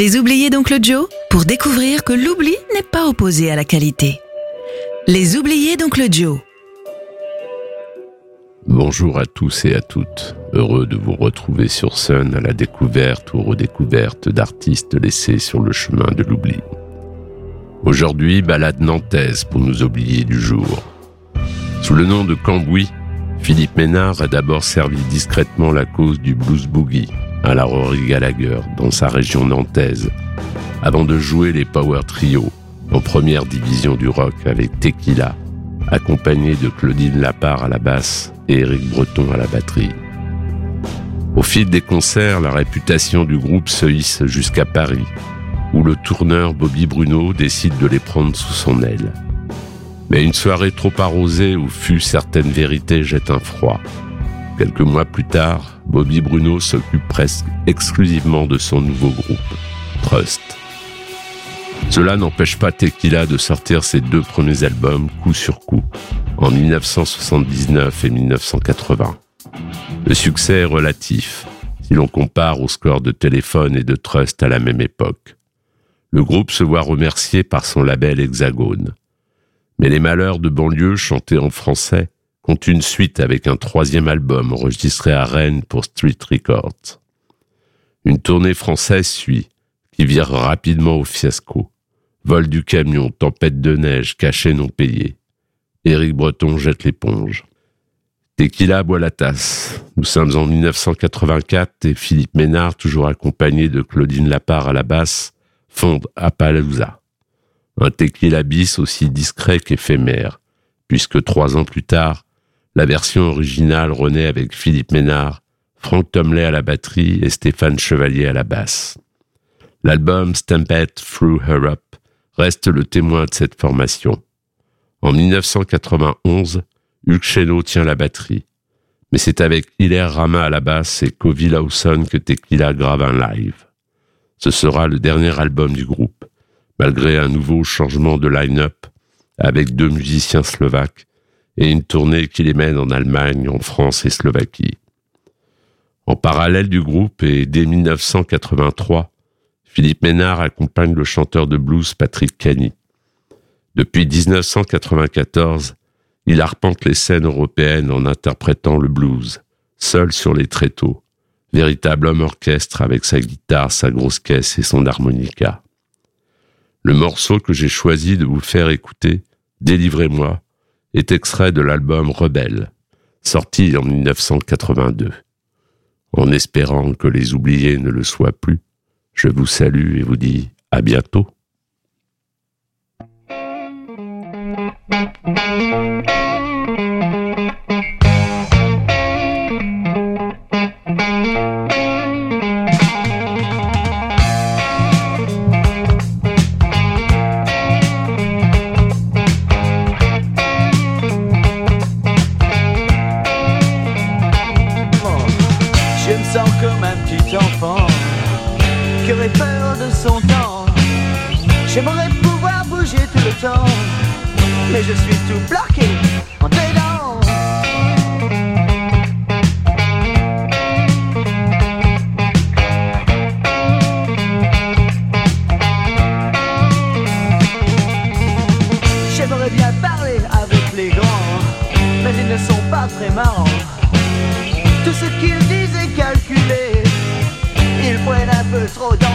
Les oubliés d'Oncle Joe pour découvrir que l'oubli n'est pas opposé à la qualité. Les oubliés d'Oncle Joe. Bonjour à tous et à toutes. Heureux de vous retrouver sur Sun à la découverte ou redécouverte d'artistes laissés sur le chemin de l'oubli. Aujourd'hui, balade nantaise pour nous oublier du jour. Sous le nom de Cambouis, Philippe Ménard a d'abord servi discrètement la cause du blues boogie à la Rory Gallagher dans sa région nantaise, avant de jouer les Power Trio en première division du rock avec Tequila, accompagné de Claudine Lapart à la basse et Éric Breton à la batterie. Au fil des concerts, la réputation du groupe se hisse jusqu'à Paris, où le tourneur Bobby Bruno décide de les prendre sous son aile. Mais une soirée trop arrosée où fut certaines vérités jette un froid. Quelques mois plus tard, Bobby Bruno s'occupe presque exclusivement de son nouveau groupe, Trust. Cela n'empêche pas Tequila de sortir ses deux premiers albums coup sur coup, en 1979 et 1980. Le succès est relatif, si l'on compare au score de téléphone et de Trust à la même époque. Le groupe se voit remercié par son label Hexagone. Mais les malheurs de banlieue chantés en français compte une suite avec un troisième album enregistré à Rennes pour Street Records. Une tournée française suit, qui vire rapidement au fiasco. Vol du camion, tempête de neige, cachet non payé. Éric Breton jette l'éponge. Tequila boit la tasse. Nous sommes en 1984 et Philippe Ménard, toujours accompagné de Claudine Lapart à la basse, fonde Appaloosa. Un tequila bis aussi discret qu'éphémère, puisque trois ans plus tard, la version originale renaît avec Philippe Ménard, Franck Tomley à la batterie et Stéphane Chevalier à la basse. L'album Stampede Through Her Up reste le témoin de cette formation. En 1991, Hugues Chéneau tient la batterie. Mais c'est avec Hilaire Rama à la basse et Covey Lawson que Tequila grave un live. Ce sera le dernier album du groupe, malgré un nouveau changement de line-up avec deux musiciens slovaques et une tournée qui les mène en Allemagne, en France et Slovaquie. En parallèle du groupe et dès 1983, Philippe Ménard accompagne le chanteur de blues Patrick Cany. Depuis 1994, il arpente les scènes européennes en interprétant le blues, seul sur les tréteaux, véritable homme orchestre avec sa guitare, sa grosse caisse et son harmonica. Le morceau que j'ai choisi de vous faire écouter, Délivrez-moi, est extrait de l'album Rebelle, sorti en 1982. En espérant que les oubliés ne le soient plus, je vous salue et vous dis à bientôt. J'aimerais pouvoir bouger tout le temps, mais je suis tout bloqué. Prennent un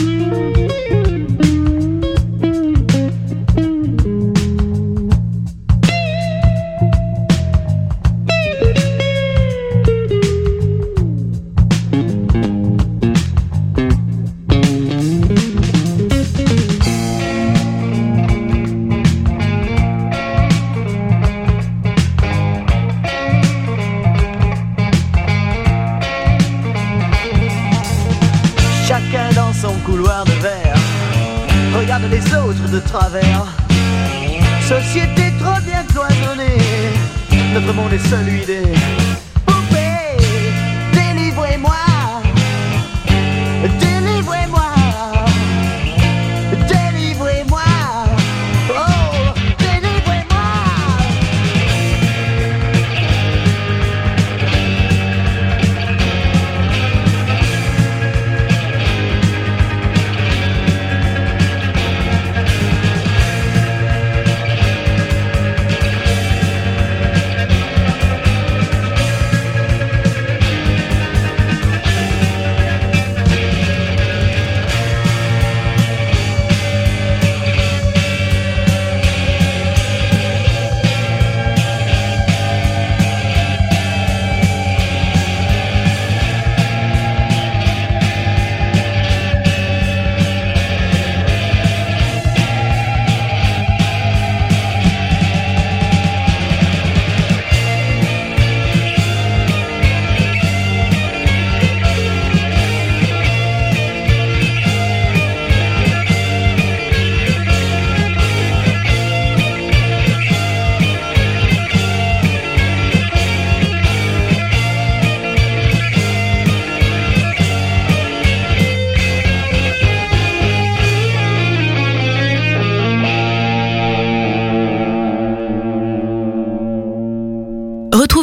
Música les autres de travers. Société trop bien cloisonnée, notre monde est celui des